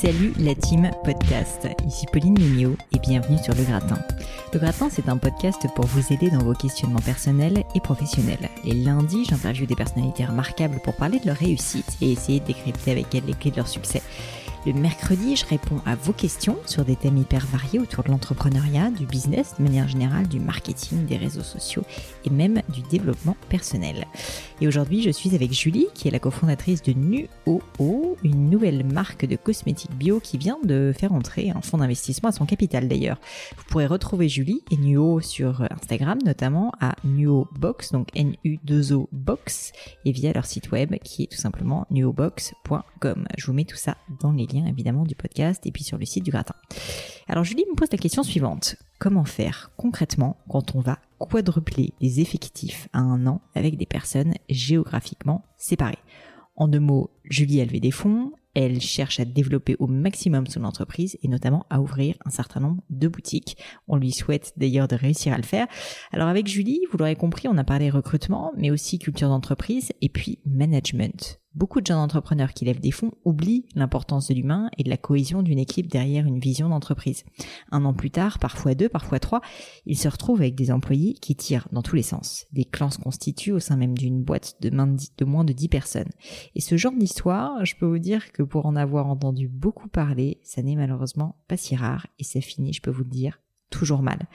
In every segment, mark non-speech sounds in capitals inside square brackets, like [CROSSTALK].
Salut la team podcast, ici Pauline Mignot et bienvenue sur Le Gratin. Le Gratin, c'est un podcast pour vous aider dans vos questionnements personnels et professionnels. Les lundis, j'interviewe des personnalités remarquables pour parler de leur réussite et essayer de décrypter avec elles les clés de leur succès. Le mercredi, je réponds à vos questions sur des thèmes hyper variés autour de l'entrepreneuriat, du business de manière générale, du marketing, des réseaux sociaux et même du développement personnel. Et aujourd'hui, je suis avec Julie, qui est la cofondatrice de NuOO, une nouvelle marque de cosmétiques bio qui vient de faire entrer un fonds d'investissement à son capital d'ailleurs. Vous pourrez retrouver Julie et NuO sur Instagram, notamment à NuoBox, donc N-U-2-O Box, et via leur site web qui est tout simplement nuobox.com. Je vous mets tout ça dans les liens évidemment du podcast et puis sur le site du gratin. Alors Julie me pose la question suivante. Comment faire concrètement quand on va quadrupler les effectifs à un an avec des personnes géographiquement séparées? En deux mots, Julie a levé des fonds, elle cherche à développer au maximum son entreprise et notamment à ouvrir un certain nombre de boutiques. On lui souhaite d'ailleurs de réussir à le faire. Alors avec Julie, vous l'aurez compris, on a parlé recrutement, mais aussi culture d'entreprise et puis management. Beaucoup de jeunes entrepreneurs qui lèvent des fonds oublient l'importance de l'humain et de la cohésion d'une équipe derrière une vision d'entreprise. Un an plus tard, parfois deux, parfois trois, ils se retrouvent avec des employés qui tirent dans tous les sens. Des clans se constituent au sein même d'une boîte de, moins de 10 personnes. Et ce genre d'histoire, je peux vous dire que pour en avoir entendu beaucoup parler, ça n'est malheureusement pas si rare et ça finit, je peux vous le dire, toujours mal.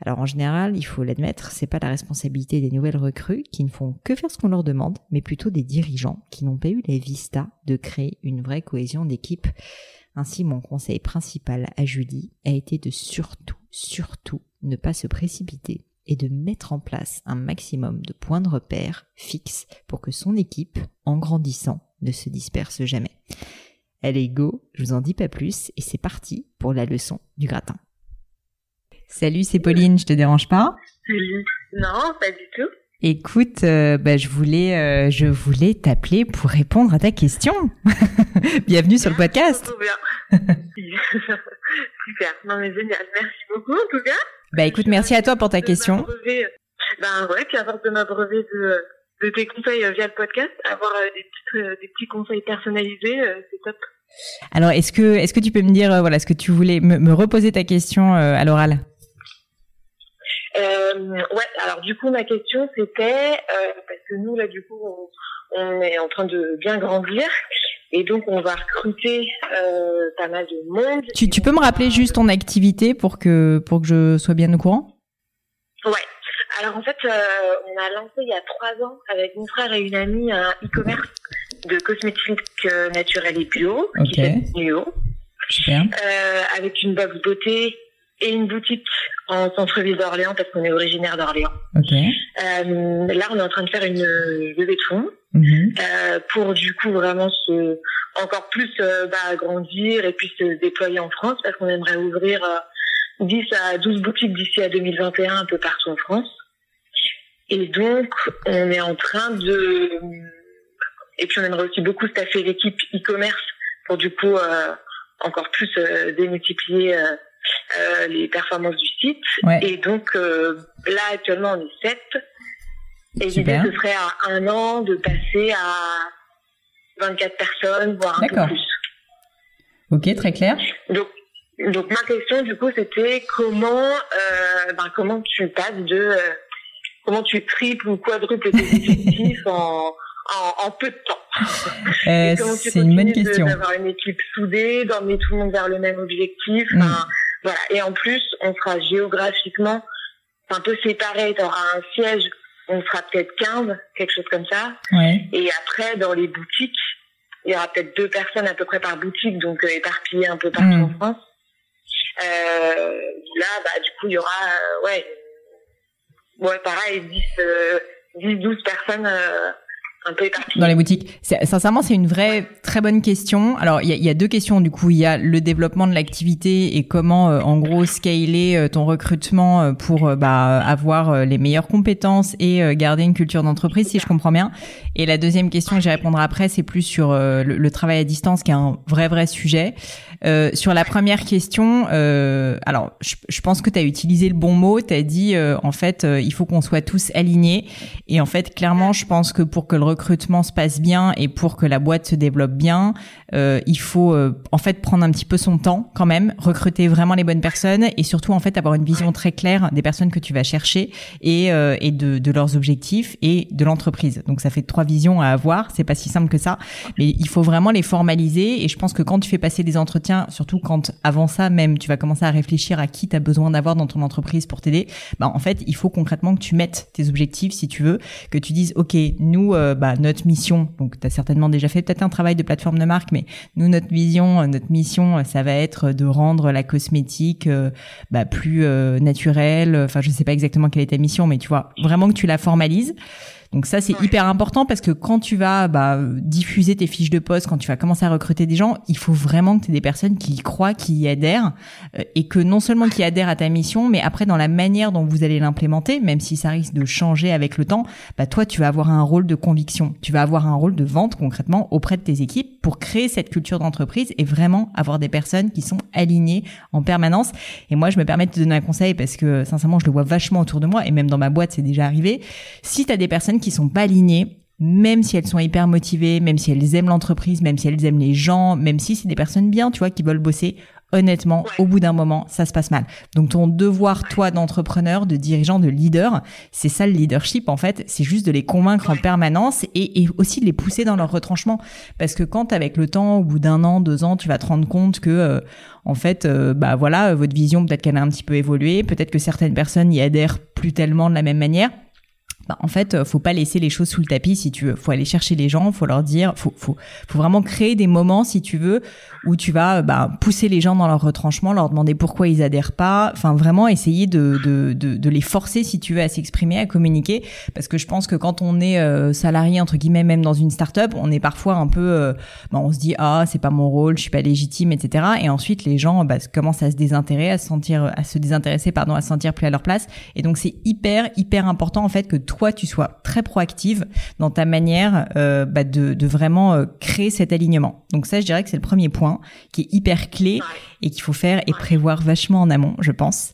Alors en général, il faut l'admettre, c'est pas la responsabilité des nouvelles recrues qui ne font que faire ce qu'on leur demande, mais plutôt des dirigeants qui n'ont pas eu la vista de créer une vraie cohésion d'équipe. Ainsi, mon conseil principal à Julie a été de surtout, surtout ne pas se précipiter et de mettre en place un maximum de points de repère fixes pour que son équipe, en grandissant, ne se disperse jamais. Allez go, je vous en dis pas plus et c'est parti pour la leçon du gratin. Salut, c'est Pauline, je te dérange pas Salut. Non, pas du tout. Écoute, euh, bah, je voulais, euh, je voulais t'appeler pour répondre à ta question. [LAUGHS] Bienvenue sur le podcast. bien. [LAUGHS] Super. Non mais génial. Merci beaucoup en tout cas. Bah écoute, merci à toi pour ta question. Ben ouais, puis avoir de m'abreuver de, de tes conseils via le podcast, avoir euh, des petits, des petits conseils personnalisés, c'est top. Alors, est-ce que, est-ce que tu peux me dire, voilà, est-ce que tu voulais me, me reposer ta question à l'oral? euh, ouais, alors du coup ma question c'était euh, parce que nous là du coup on, est en train de bien grandir et donc on va recruter euh, pas mal de monde. Tu, tu peux me rappeler juste ton activité pour que pour que je sois bien au courant? Ouais. Alors en fait euh, on a lancé il y a trois ans avec mon frère et une amie un e-commerce de cosmétiques euh, naturels et bio qui s'appelle Nuo. Euh, avec une box beauté et une boutique en centre-ville d'Orléans parce qu'on est originaire d'Orléans. Okay. Euh, là, on est en train de faire une levée de fonds mm-hmm. euh, pour du coup vraiment se encore plus euh, bah, grandir et puis se déployer en France parce qu'on aimerait ouvrir 10 euh, à 12 boutiques d'ici à 2021 un peu partout en France. Et donc, on est en train de... Et puis, on aimerait aussi beaucoup staffer l'équipe e-commerce pour du coup euh, encore plus démultiplier euh, les performances du site. Et donc euh, là actuellement on est 7. Et l'idée ce serait à un an de passer à 24 personnes, voire un peu plus. Ok, très clair. Donc, donc ma question du coup c'était comment euh, ben, comment tu passes de euh, comment tu triples ou quadruples tes [LAUGHS] effectifs en, en, en, peu de temps? Euh, c'est une bonne question. D'avoir une équipe soudée, d'emmener tout le monde vers le même objectif? Mm. Voilà. Et en plus, on sera géographiquement un peu séparés. Tu auras un siège, on sera peut-être 15, quelque chose comme ça. Ouais. Et après, dans les boutiques, il y aura peut-être deux personnes à peu près par boutique, donc euh, éparpillées un peu partout mmh. en France. Euh, là, bah, du coup, il y aura, euh, ouais, ouais, pareil, 10, euh, 10 12 personnes euh, Dans les boutiques. Sincèrement, c'est une vraie très bonne question. Alors, il y a, deux questions. Du coup, il y a le développement de l'activité et comment, euh, en gros, scaler euh, ton recrutement euh, pour bah, avoir les meilleures compétences et garder une culture d'entreprise, si je comprends bien. Et la deuxième question que j'y répondrai après, c'est plus sur le, travail à distance, qui est un vrai, vrai sujet. Sur la première question, alors, je, je pense que tu as utilisé le bon mot. Tu as dit, en fait, il faut qu'on soit tous alignés. Et en fait, clairement, je pense que pour que le recrutement se passe bien et pour que la boîte se développe bien, euh, il faut euh, en fait prendre un petit peu son temps quand même, recruter vraiment les bonnes personnes et surtout en fait avoir une vision très claire des personnes que tu vas chercher et, euh, et de, de, leurs objectifs et de l'entreprise. Donc ça fait trois visions à avoir, c'est pas si simple que ça, mais il faut vraiment les formaliser et je pense que quand tu fais passer des entretiens, surtout quand avant ça même tu vas commencer à réfléchir à qui tu as besoin d'avoir dans ton entreprise pour t'aider, bah en fait il faut concrètement que tu mettes tes objectifs si tu veux, que tu dises ok nous bah notre mission, donc tu as certainement déjà fait peut-être un travail de plateforme de marque, mais nous notre vision, notre mission, ça va être de rendre la cosmétique euh, bah, plus euh, naturelle. Enfin, je sais pas exactement quelle est ta mission, mais tu vois vraiment que tu la formalises. Donc ça, c'est hyper important parce que quand tu vas bah, diffuser tes fiches de poste, quand tu vas commencer à recruter des gens, il faut vraiment que tu aies des personnes qui y croient, qui y adhèrent euh, et que non seulement qui adhèrent à ta mission, mais après dans la manière dont vous allez l'implémenter, même si ça risque de changer avec le temps, bah toi, tu vas avoir un rôle de conviction. Tu vas avoir un rôle de vente concrètement auprès de tes équipes pour créer cette culture d'entreprise et vraiment avoir des personnes qui sont alignées en permanence. Et moi, je me permets de te donner un conseil parce que sincèrement, je le vois vachement autour de moi et même dans ma boîte, c'est déjà arrivé. Si tu as des personnes qui sont pas alignées, même si elles sont hyper motivées, même si elles aiment l'entreprise, même si elles aiment les gens, même si c'est des personnes bien, tu vois, qui veulent bosser, honnêtement, au bout d'un moment, ça se passe mal. Donc ton devoir, toi, d'entrepreneur, de dirigeant, de leader, c'est ça le leadership, en fait, c'est juste de les convaincre en permanence et, aussi de les pousser dans leur retranchement. Parce que quand, avec le temps, au bout d'un an, deux ans, tu vas te rendre compte que, euh, en fait, euh, bah voilà, votre vision, peut-être qu'elle a un petit peu évolué, peut-être que certaines personnes y adhèrent plus tellement de la même manière bah, en fait, euh, faut pas laisser les choses sous le tapis si tu veux. Faut aller chercher les gens, faut leur dire, faut, faut, faut vraiment créer des moments si tu veux où tu vas bah, pousser les gens dans leur retranchement, leur demander pourquoi ils adhèrent pas. Enfin, vraiment essayer de, de, de, de les forcer si tu veux à s'exprimer, à communiquer, parce que je pense que quand on est euh, salarié entre guillemets, même dans une start-up, on est parfois un peu, euh, bah, on se dit ah c'est pas mon rôle, je suis pas légitime, etc. Et ensuite les gens bah, commencent à se désintéresser, à se sentir, à se désintéresser, pardon, à se sentir plus à leur place. Et donc c'est hyper hyper important en fait que toi tu sois très proactive dans ta manière euh, bah, de, vraiment euh, créer cet alignement. Donc ça, je dirais que c'est le premier point qui est hyper clé et qu'il faut faire et prévoir vachement en amont, je pense.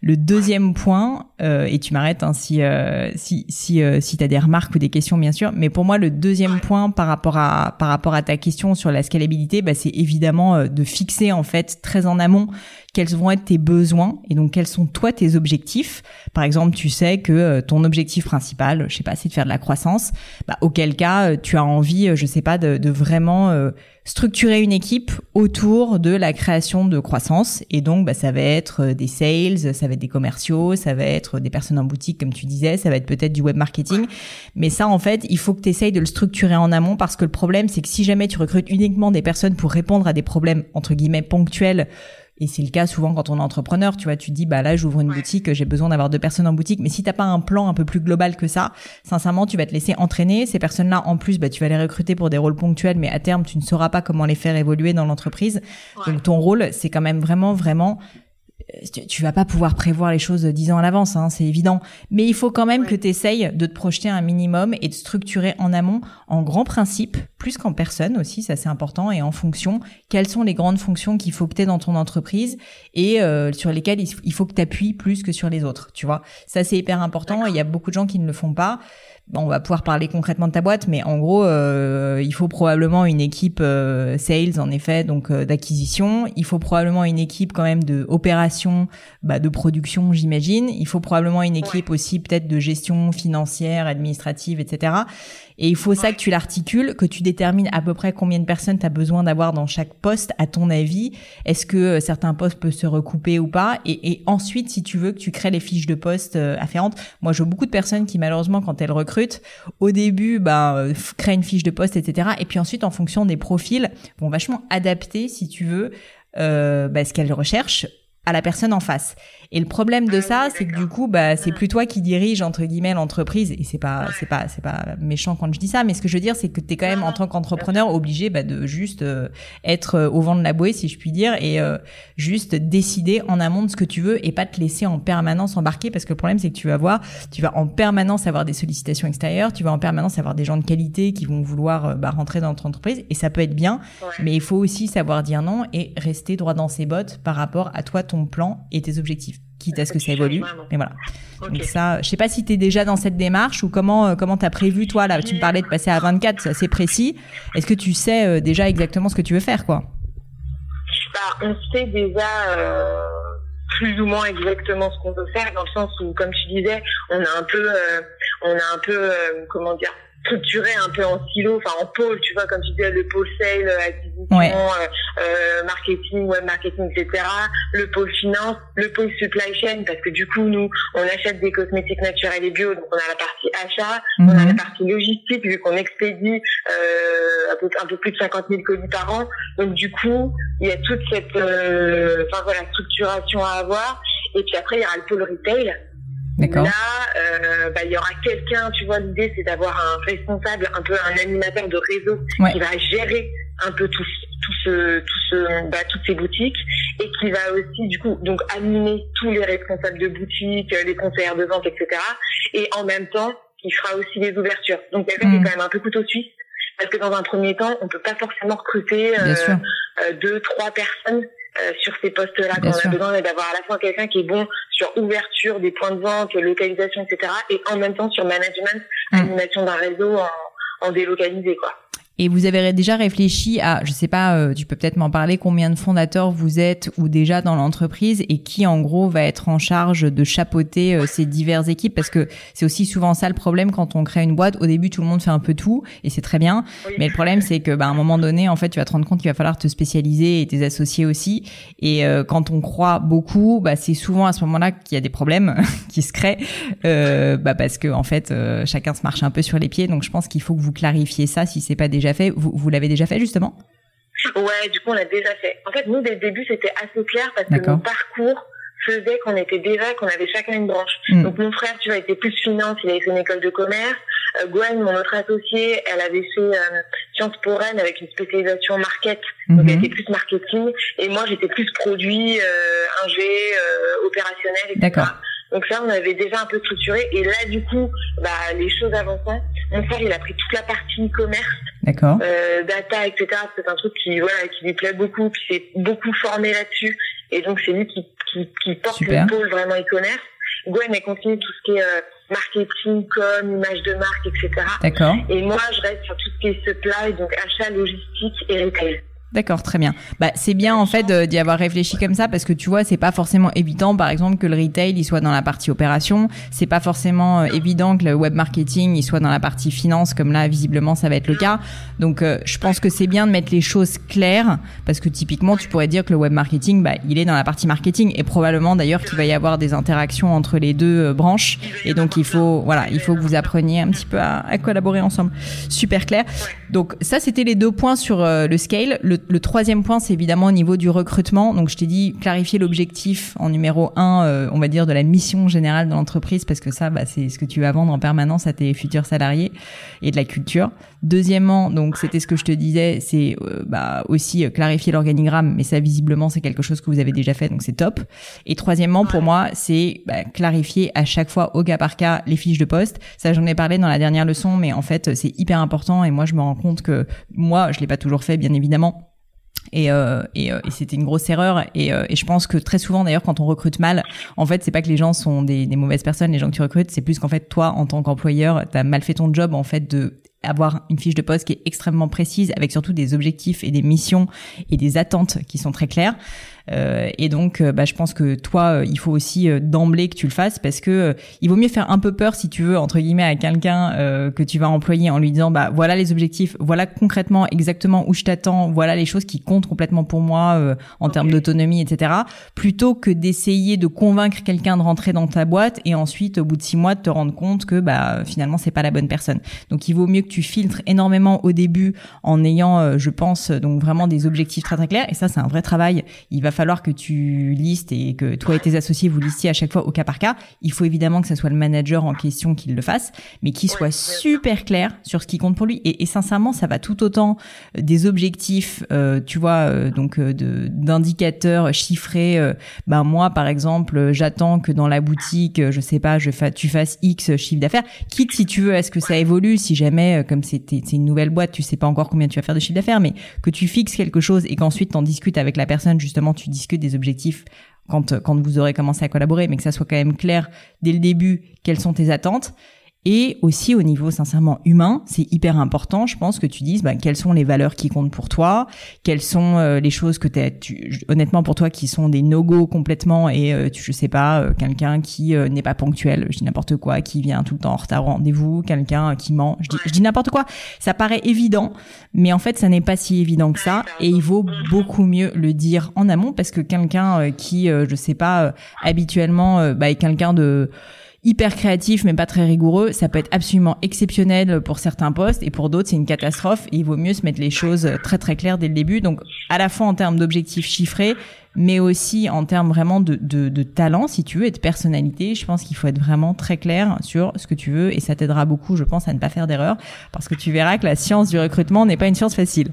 Le deuxième point, euh, et tu m'arrêtes hein, si euh, si si, si tu as des remarques ou des questions bien sûr, mais pour moi le deuxième point par rapport à par rapport à ta question sur la scalabilité, bah, c'est évidemment de fixer en fait très en amont quels vont être tes besoins et donc quels sont toi tes objectifs. Par exemple, tu sais que euh, ton objectif principal, je sais pas, c'est de faire de la croissance. Bah, auquel cas, tu as envie, je sais pas, de, vraiment structurer une équipe autour de la création de croissance. Et donc, bah, ça va être euh, des sales, ça va être des commerciaux, ça va être des personnes en boutique, comme tu disais, ça va être peut-être du web marketing. Mais ça, en fait, il faut que tu essayes de le structurer en amont parce que le problème, c'est que si jamais tu recrutes uniquement des personnes pour répondre à des problèmes, entre guillemets, ponctuels, et c'est le cas souvent quand on est entrepreneur, tu vois, tu dis bah là j'ouvre une boutique, j'ai besoin d'avoir deux personnes en boutique, mais si t'as pas un plan un peu plus global que ça, sincèrement tu vas te laisser entraîner. Ces personnes-là en plus, bah tu vas les recruter pour des rôles ponctuels, mais à terme tu ne sauras pas comment les faire évoluer dans l'entreprise. Donc ton rôle, c'est quand même vraiment vraiment tu vas pas pouvoir prévoir les choses dix ans à l'avance, hein, c'est évident. Mais il faut quand même que tu essayes de te projeter un minimum et de structurer en amont, en grands principes, plus qu'en personne aussi, ça c'est important, et en fonction, quelles sont les grandes fonctions qu'il faut que tu aies dans ton entreprise et euh, sur lesquelles il faut que tu appuies plus que sur les autres, tu vois. Ça c'est hyper important, il y a beaucoup de gens qui ne le font pas on va pouvoir parler concrètement de ta boîte, mais en gros, euh, il faut probablement une équipe euh, sales, en effet, donc euh, d'acquisition. Il faut probablement une équipe quand même de opération, bah, de production, j'imagine. Il faut probablement une équipe aussi peut-être de gestion financière, administrative, etc. Et il faut ça que tu l'articules, que tu détermines à peu près combien de personnes tu as besoin d'avoir dans chaque poste, à ton avis. Est-ce que euh, certains postes peuvent se recouper ou pas? Et, et, ensuite, si tu veux, que tu crées les fiches de poste euh, afférentes. Moi, je vois beaucoup de personnes qui, malheureusement, quand elles recrutent, au début, bah, euh, créent une fiche de poste, etc. Et puis ensuite, en fonction des profils, vont vachement adapter, si tu veux, euh, bah, ce qu'elles recherchent à la personne en face. Et le problème de ça, c'est que du coup, bah, c'est plus toi qui dirige entre guillemets l'entreprise. Et c'est pas, c'est pas, c'est pas méchant quand je dis ça, mais ce que je veux dire, c'est que tu es quand même en tant qu'entrepreneur obligé bah, de juste euh, être euh, au vent de la bouée, si je puis dire, et euh, juste décider en amont de ce que tu veux et pas te laisser en permanence embarquer, parce que le problème, c'est que tu vas voir, tu vas en permanence avoir des sollicitations extérieures, tu vas en permanence avoir des gens de qualité qui vont vouloir bah, rentrer dans notre entreprise, et ça peut être bien, mais il faut aussi savoir dire non et rester droit dans ses bottes par rapport à toi, ton plan et tes objectifs quitte à ce que ça évolue. Mais voilà. Donc ça, je sais pas si tu es déjà dans cette démarche ou comment euh, comment tu as prévu toi là, tu me parlais de passer à 24, c'est assez précis. Est-ce que tu sais euh, déjà exactement ce que tu veux faire quoi? Bah, on sait déjà euh, plus ou moins exactement ce qu'on veut faire dans le sens où comme tu disais, on a un peu on a un peu comment dire structuré un peu en silo, enfin en pôle, tu vois, comme tu disais, le pôle sale, acquisition, euh, euh, marketing, web marketing, etc. Le pôle finance, le pôle supply chain, parce que du coup, nous, on achète des cosmétiques naturels et bio, donc on a la partie achat, on a la mhm. partie logistique, vu qu'on expédie euh, un, peu, un peu plus de 50 000 colis par an. Donc du coup, il y a toute cette euh, enfin voilà, structuration à avoir. Et puis après, il y aura le pôle retail Là, euh, bah, il y aura quelqu'un, tu vois, l'idée c'est d'avoir un responsable, un peu un animateur de réseau qui va gérer un peu tout, tout ce, tout ce, bah, toutes ces boutiques et qui va aussi, du coup, donc animer tous les responsables de boutiques, les conseillers de vente, etc. Et en même temps, il fera aussi les ouvertures. Donc quelqu'un qui est mm. quand même un peu couteau suisse parce que dans un premier temps, on peut pas forcément recruter euh, euh, deux, trois personnes euh, sur ces postes-là. Quand on a besoin d'avoir à la fois quelqu'un qui est bon sur ouverture des points de vente, localisation, etc. Et en même temps sur management, mm. animation d'un réseau en, en délocalisé, quoi. Et vous avez déjà réfléchi à, je sais pas, euh, tu peux peut-être m'en parler, combien de fondateurs vous êtes ou déjà dans l'entreprise et qui en gros va être en charge de chapeauter euh, ces diverses équipes? Parce que c'est aussi souvent ça le problème quand on crée une boîte. Au début, tout le monde fait un peu tout et c'est très bien, mais le problème c'est que bah, à un moment donné, en fait, tu vas te rendre compte qu'il va falloir te spécialiser et tes associés aussi. Et euh, quand on croit beaucoup, bah, c'est souvent à ce moment-là qu'il y a des problèmes [LAUGHS] qui se créent, bah, parce que en fait, chacun se marche un peu sur les pieds. Donc je pense qu'il faut que vous clarifiez ça si c'est pas déjà fait. Vous, vous l'avez déjà fait justement Ouais, du coup, on l'a déjà fait. En fait, nous, dès le début, c'était assez clair parce que mon parcours faisait qu'on était déjà, qu'on avait chacun une branche. Hmm. Donc, mon frère, tu vois, était plus finance, il avait fait une école de commerce. Euh, Gwen, mon autre associé, elle avait fait euh, Sciences pour Rennes avec une spécialisation market. Donc, elle mhm. était plus marketing. Et moi, j'étais plus produit, euh, ingé, euh, opérationnel, etc. D'accord. Donc ça, on avait déjà un peu structuré. Et là, du coup, bah, les choses avançant. Mon frère, il a pris toute la partie e-commerce. Euh, data, etc. C'est un truc qui, voilà, qui lui plaît beaucoup. Puis c'est beaucoup formé là-dessus. Et donc, c'est lui qui, qui, qui porte le pôle vraiment e-commerce. Gwen, elle continue tout ce qui est euh, marketing, com, image de marque, etc. D'accord. Et moi, je reste sur tout ce qui est supply, donc achat, logistique et retail. D'accord, très bien. Bah, c'est bien en fait d'y avoir réfléchi comme ça parce que tu vois, c'est pas forcément évident, par exemple, que le retail il soit dans la partie opération. C'est pas forcément euh, évident que le web marketing il soit dans la partie finance, comme là visiblement ça va être le cas. Donc, euh, je pense que c'est bien de mettre les choses claires parce que typiquement, tu pourrais dire que le web marketing, bah, il est dans la partie marketing et probablement d'ailleurs qu'il va y avoir des interactions entre les deux euh, branches. Et donc, il faut, voilà, il faut que vous appreniez un petit peu à, à collaborer ensemble. Super clair. Donc, ça, c'était les deux points sur le scale. Le le troisième point, c'est évidemment au niveau du recrutement. Donc, je t'ai dit clarifier l'objectif en numéro un, euh, on va dire de la mission générale de l'entreprise, parce que ça, bah, c'est ce que tu vas vendre en permanence à tes futurs salariés et de la culture. Deuxièmement, donc c'était ce que je te disais, c'est euh, bah, aussi euh, clarifier l'organigramme, mais ça visiblement c'est quelque chose que vous avez déjà fait, donc c'est top. Et troisièmement, pour moi, c'est bah, clarifier à chaque fois au cas par cas les fiches de poste. Ça, j'en ai parlé dans la dernière leçon, mais en fait c'est hyper important et moi je me rends compte que moi je l'ai pas toujours fait, bien évidemment et, euh, et, euh, et c'était une grosse erreur. Et, euh, et, je pense que très souvent, d'ailleurs, quand on recrute mal, en fait, c'est pas que les gens sont des, des mauvaises personnes, les gens que tu recrutes, c'est plus qu'en fait, toi, en tant qu'employeur, t'as mal fait ton job, en fait, de avoir une fiche de poste qui est extrêmement précise, avec surtout des objectifs et des missions et des attentes qui sont très claires. Euh, et donc, euh, bah, je pense que toi, euh, il faut aussi d'emblée que tu le fasses parce que il vaut mieux faire un peu peur, si tu veux, entre guillemets, à quelqu'un que tu vas employer en lui disant, bah voilà les objectifs, voilà concrètement exactement où je t'attends, voilà les choses qui comptent complètement pour moi en termes d'autonomie, etc. Plutôt que d'essayer de convaincre quelqu'un de rentrer dans ta boîte et ensuite, au bout de six mois, de te rendre compte que bah finalement c'est pas la bonne personne. Donc, il vaut mieux que tu filtres énormément au début en ayant, je pense, donc vraiment des objectifs très très clairs. Et ça, c'est un vrai travail. Il va falloir que tu listes et que toi et tes associés vous listiez à chaque fois au cas par cas. Il faut évidemment que ce soit le manager en question qui le fasse, mais qui soit super clair sur ce qui compte pour lui. Et, et sincèrement, ça va tout autant euh, des objectifs, euh, tu vois, euh, donc de d'indicateurs chiffrés. ben moi, par exemple, j'attends que dans la boutique, je sais pas, je fa tu fasses X chiffre d'affaires. Quitte si tu veux, est-ce que ça évolue Si jamais, comme c'est une nouvelle boîte, tu sais pas encore combien tu vas faire de chiffre d'affaires, mais que tu fixes quelque chose et qu'ensuite t'en discutes avec la personne, justement, tu discutes des objectifs quand quand vous aurez commencé à collaborer, mais que ça soit quand même clair dès le début quelles sont tes attentes et aussi au niveau sincèrement humain, c'est hyper important, je pense que tu dises bah, quelles sont les valeurs qui comptent pour toi, quelles sont euh, les choses que tu honnêtement pour toi qui sont des no-go complètement et euh, tu je sais pas euh, quelqu'un qui n'est pas ponctuel, je dis n'importe quoi, qui vient tout le temps en retard au rendez-vous, quelqu'un qui ment, je dis, je dis n'importe quoi. Ça paraît évident, mais en fait ça n'est pas si évident que ça. Et il vaut beaucoup mieux le dire en amont parce que quelqu'un qui je sais pas habituellement bah, est quelqu'un de hyper créatif mais pas très rigoureux, ça peut être absolument exceptionnel pour certains postes et pour d'autres c'est une catastrophe et il vaut mieux se mettre les choses très très claires dès le début. Donc à la fois en termes d'objectifs chiffrés mais aussi en termes vraiment de, de, de, talent, si tu veux, et de personnalité. Je pense qu'il faut être vraiment très clair sur ce que tu veux et ça t'aidera beaucoup, je pense, à ne pas faire d'erreur parce que tu verras que la science du recrutement n'est pas une science facile.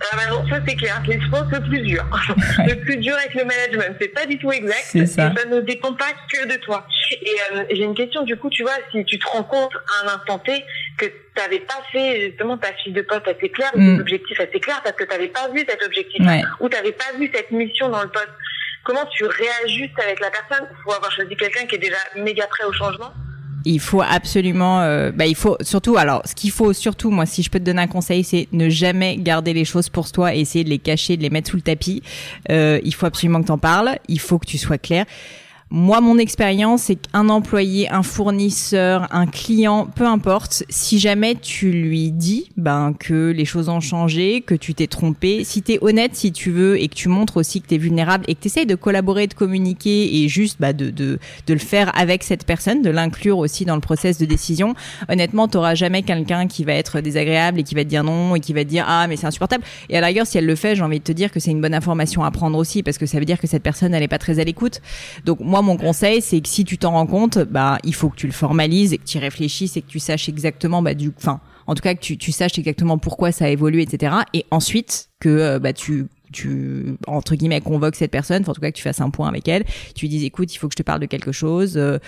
Ah bah non, ça c'est clair. Je pense le plus dur. [LAUGHS] le plus dur avec le management, c'est pas du tout exact. Ça. Et ça ne dépend pas que de toi. Et euh, j'ai une question du coup, tu vois, si tu te rends compte à un instant T que tu n'avais pas fait justement ta fiche de poste assez claire, ou mm. tes objectifs assez clairs, parce que tu n'avais pas vu cet objectif, ou tu n'avais pas vu cette mission dans le poste, comment tu réajustes avec la personne? Il faut avoir choisi quelqu'un qui est déjà méga prêt au changement il faut absolument, euh, bah, il faut surtout, alors, ce qu'il faut surtout, moi, si je peux te donner un conseil, c'est ne jamais garder les choses pour toi et essayer de les cacher, de les mettre sous le tapis. Euh, il faut absolument que tu en parles. Il faut que tu sois clair. Moi, mon expérience, c'est qu'un employé, un fournisseur, un client, peu importe, si jamais tu lui dis ben que les choses ont changé, que tu t'es trompé, si tu es honnête, si tu veux, et que tu montres aussi que tu es vulnérable et que tu essayes de collaborer, de communiquer et juste bah, de, de, de le faire avec cette personne, de l'inclure aussi dans le process de décision, honnêtement, tu jamais quelqu'un qui va être désagréable et qui va te dire non et qui va te dire ah mais c'est insupportable. Et à la si elle le fait, j'ai envie de te dire que c'est une bonne information à prendre aussi parce que ça veut dire que cette personne, elle est pas très à l'écoute. Donc moi, mon conseil, c'est que si tu t'en rends compte, bah, il faut que tu le formalises et que tu y réfléchisses et que tu saches exactement, bah, du, enfin, en tout cas, que tu, tu saches exactement pourquoi ça a évolué, etc. Et ensuite, que, euh, bah, tu, tu entre guillemets convoques cette personne, en tout cas que tu fasses un point avec elle, tu lui dis écoute, il faut que je te parle de quelque chose. Euh,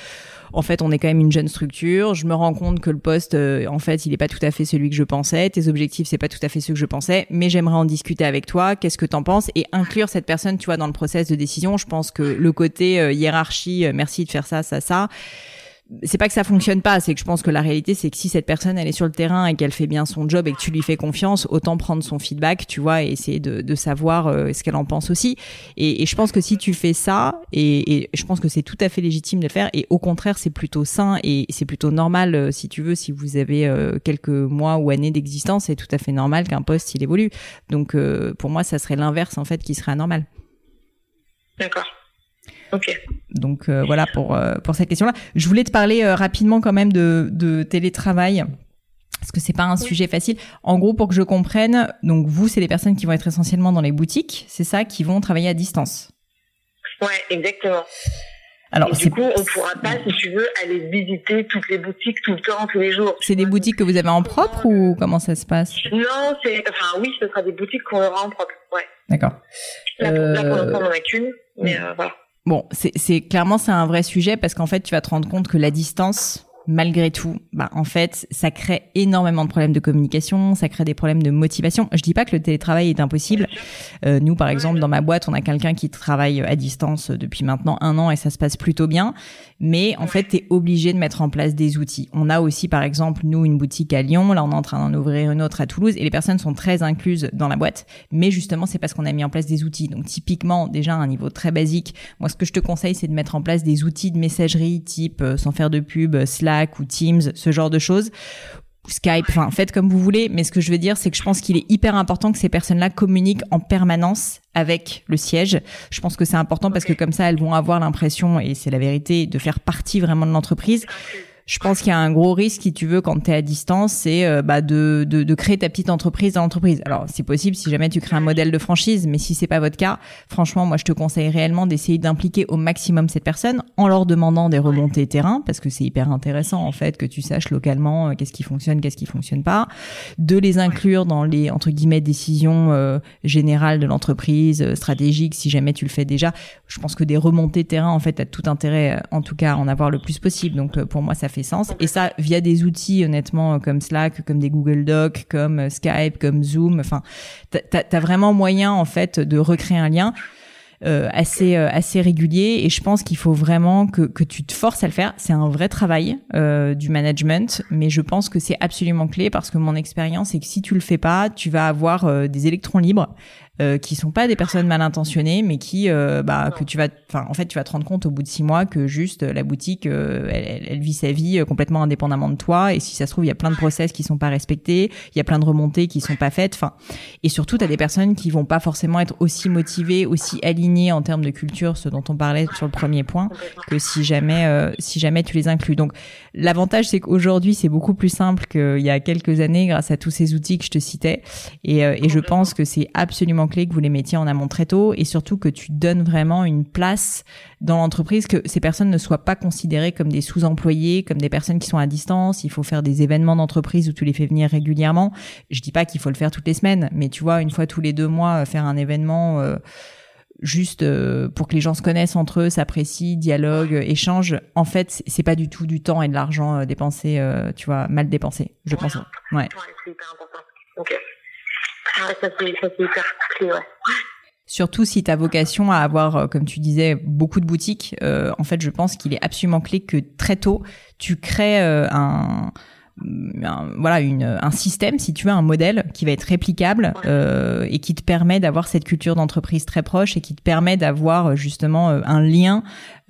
en fait, on est quand même une jeune structure. Je me rends compte que le poste, euh, en fait, il n'est pas tout à fait celui que je pensais. Tes objectifs, c'est pas tout à fait ceux que je pensais. Mais j'aimerais en discuter avec toi. Qu'est-ce que t'en penses? Et inclure cette personne, tu vois, dans le process de décision. Je pense que le côté euh, hiérarchie, merci de faire ça, ça, ça c'est pas que ça fonctionne pas, c'est que je pense que la réalité c'est que si cette personne elle est sur le terrain et qu'elle fait bien son job et que tu lui fais confiance, autant prendre son feedback, tu vois, et essayer de, de savoir euh, ce qu'elle en pense aussi. Et, et, je pense que si tu fais ça, et, et je pense que c'est tout à fait légitime de le faire, et au contraire c'est plutôt sain et c'est plutôt normal euh, si tu veux, si vous avez euh, quelques mois ou années d'existence, c'est tout à fait normal qu'un poste il évolue. Donc pour moi ça serait l'inverse en fait qui serait anormal. D'accord. Donc euh, voilà pour euh, pour cette question-là. Je voulais te parler euh, rapidement quand même de, de télétravail parce que c'est pas un sujet facile. En gros, pour que je comprenne, donc vous, c'est des personnes qui vont être essentiellement dans les boutiques, c'est ça, qui vont travailler à distance. Ouais, exactement. Alors, du coup, on pourra pas, si tu veux, aller visiter toutes les boutiques tout le temps, tous les jours. C'est des boutiques que vous avez en propre ou comment ça se passe? Non, c'est, enfin oui, ce sera des boutiques qu'on aura en propre, ouais. D'accord. Là, pour l'instant, on en a qu'une, mais voilà. Bon, c'est clairement c'est un vrai sujet parce qu'en fait tu vas te rendre compte que la distance malgré tout, bah, en fait, ça crée énormément de problèmes de communication, ça crée des problèmes de motivation. Je dis pas que le télétravail est impossible. Euh, nous, par exemple, dans ma boîte, on a quelqu'un qui travaille à distance depuis maintenant un an et ça se passe plutôt bien. Mais en fait, tu es obligé de mettre en place des outils. On a aussi, par exemple, nous, une boutique à Lyon. Là, on est en train d'en ouvrir une autre à Toulouse et les personnes sont très incluses dans la boîte. Mais justement, c'est parce qu'on a mis en place des outils. Donc, typiquement, déjà, à un niveau très basique, moi, ce que je te conseille, c'est de mettre en place des outils de messagerie type, euh, sans faire de pub, Slack, ou Teams, ce genre de choses. Skype, enfin faites comme vous voulez, mais ce que je veux dire, c'est que je pense qu'il est hyper important que ces personnes-là communiquent en permanence avec le siège. Je pense que c'est important parce que comme ça, elles vont avoir l'impression, et c'est la vérité, de faire partie vraiment de l'entreprise je pense qu'il y a un gros risque, si tu veux, quand tu es à distance, c'est euh, bah, de, de, de, créer ta petite entreprise dans l'entreprise. Alors, c'est possible si jamais tu crées un modèle de franchise, mais si c'est pas votre cas, franchement, moi, je te conseille réellement d'essayer d'impliquer au maximum cette personne en leur demandant des remontées terrain, parce que c'est hyper intéressant, en fait, que tu saches localement euh, qu'est-ce qui fonctionne, qu'est-ce qui fonctionne pas, de les inclure dans les, entre guillemets, décisions euh, générales de l'entreprise, stratégiques, si jamais tu le fais déjà. Je pense que des remontées terrain, en fait, t'as tout intérêt, en tout cas, à en avoir le plus possible. Donc, pour moi, ça fait sens. Et ça, via des outils, honnêtement, comme Slack, comme des Google Docs, comme euh, Skype, comme Zoom. Enfin, t'as as vraiment moyen, en fait, de recréer un lien. assez assez régulier. Et je pense qu'il faut vraiment que que tu te forces à le faire. C'est un vrai travail du management, mais je pense que c'est absolument clé parce que mon expérience est que si tu le fais pas, tu vas avoir des électrons libres euh, qui sont pas des personnes mal intentionnées, mais qui, euh, bah, que tu vas, enfin, en fait, tu vas te rendre compte au bout de six mois que juste la boutique, euh, elle, elle, vit sa vie complètement indépendamment de toi. Et si ça se trouve, il y a plein de process qui sont pas respectés, il y a plein de remontées qui sont pas faites. Enfin, et surtout, tu as des personnes qui vont pas forcément être aussi motivées, aussi alignées en termes de culture, ce dont on parlait sur le premier point, que si jamais, si jamais tu les inclus. Donc, l'avantage, c'est qu'aujourd'hui, c'est beaucoup plus simple qu'il y a quelques années, grâce à tous ces outils que je te citais. Et, et je pense que c'est absolument clé que vous les mettiez en amont très tôt et surtout que tu donnes vraiment une place dans l'entreprise, que ces personnes ne soient pas considérées comme des sous-employés, comme des personnes qui sont à distance. Il faut faire des événements d'entreprise où tu les fais venir régulièrement. Je dis pas qu'il faut le faire toutes les semaines, mais tu vois, une fois tous les deux mois, euh, faire un événement. Euh, juste euh, pour que les gens se connaissent entre eux, s'apprécient, dialoguent, échangent. En fait, c'est pas du tout du temps et de l'argent dépensé, tu vois, mal dépensé, je pense. Ouais. c'est hyper important. Surtout si tu as vocation à avoir, euh, comme tu disais, beaucoup de boutiques, euh, en fait, je pense qu'il est absolument clé que très tôt, tu crées euh, un, voilà une, un système, si tu veux, un modèle qui va être réplicable et qui te permet d'avoir cette culture d'entreprise très proche et qui te permet d'avoir justement un lien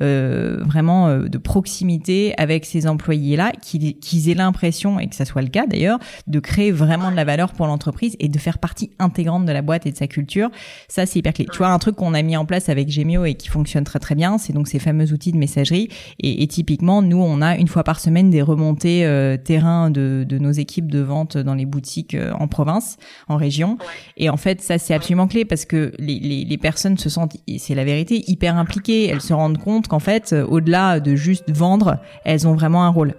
euh, vraiment euh, de proximité avec ces employés-là, qu'ils aient l'impression, et que ça soit le cas d'ailleurs, de créer vraiment de la valeur pour l'entreprise et de faire partie intégrante de la boîte et de sa culture. Ça, c'est hyper clé. Tu vois, un truc qu'on a mis en place avec Gemio et qui fonctionne très très bien, c'est donc ces fameux outils de messagerie. Et, et, typiquement, nous, on a une fois par semaine des remontées euh, terrain de, de, nos équipes de vente dans les boutiques en province, en région. Et en fait, ça, c'est absolument clé parce que les, les, les personnes se sentent, c'est la vérité, hyper impliquées. Elles se rendent compte qu'en fait, euh, au-delà de juste vendre, elles ont vraiment un rôle.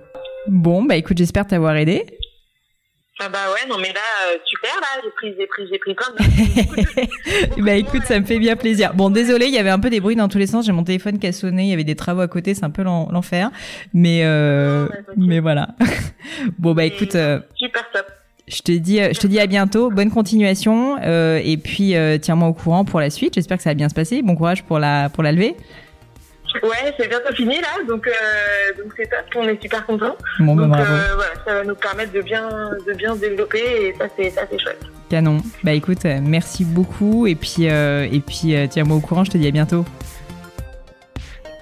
Bon, bah écoute, j'espère t'avoir aidé. Ah bah ouais, non mais là, euh, super, là, j'ai pris, j'ai pris, j'ai pris plein [LAUGHS] bah écoute, ça me fait bien plaisir. Bon, désolé, il y avait un peu des bruits dans tous les sens, j'ai mon téléphone qui a sonné, il y avait des travaux à côté, c'est un peu l'enfer. Mais, euh, mais voilà. [LAUGHS] bon bah écoute... super top. Je te dis, je te dis à bientôt, bonne continuation, et puis tiens-moi au courant pour la suite. J'espère que ça va bien se passer. Bon courage pour la pour la levée. Ouais, c'est bientôt fini là, donc euh, donc c'est top, on est super contents. Bon, bah, donc euh, voilà, ça va nous permettre de bien de bien se développer et ça c'est ça c'est chouette. Canon. Bah écoute, euh, merci beaucoup et puis euh, et puis tiens-moi au courant, je te dis à bientôt.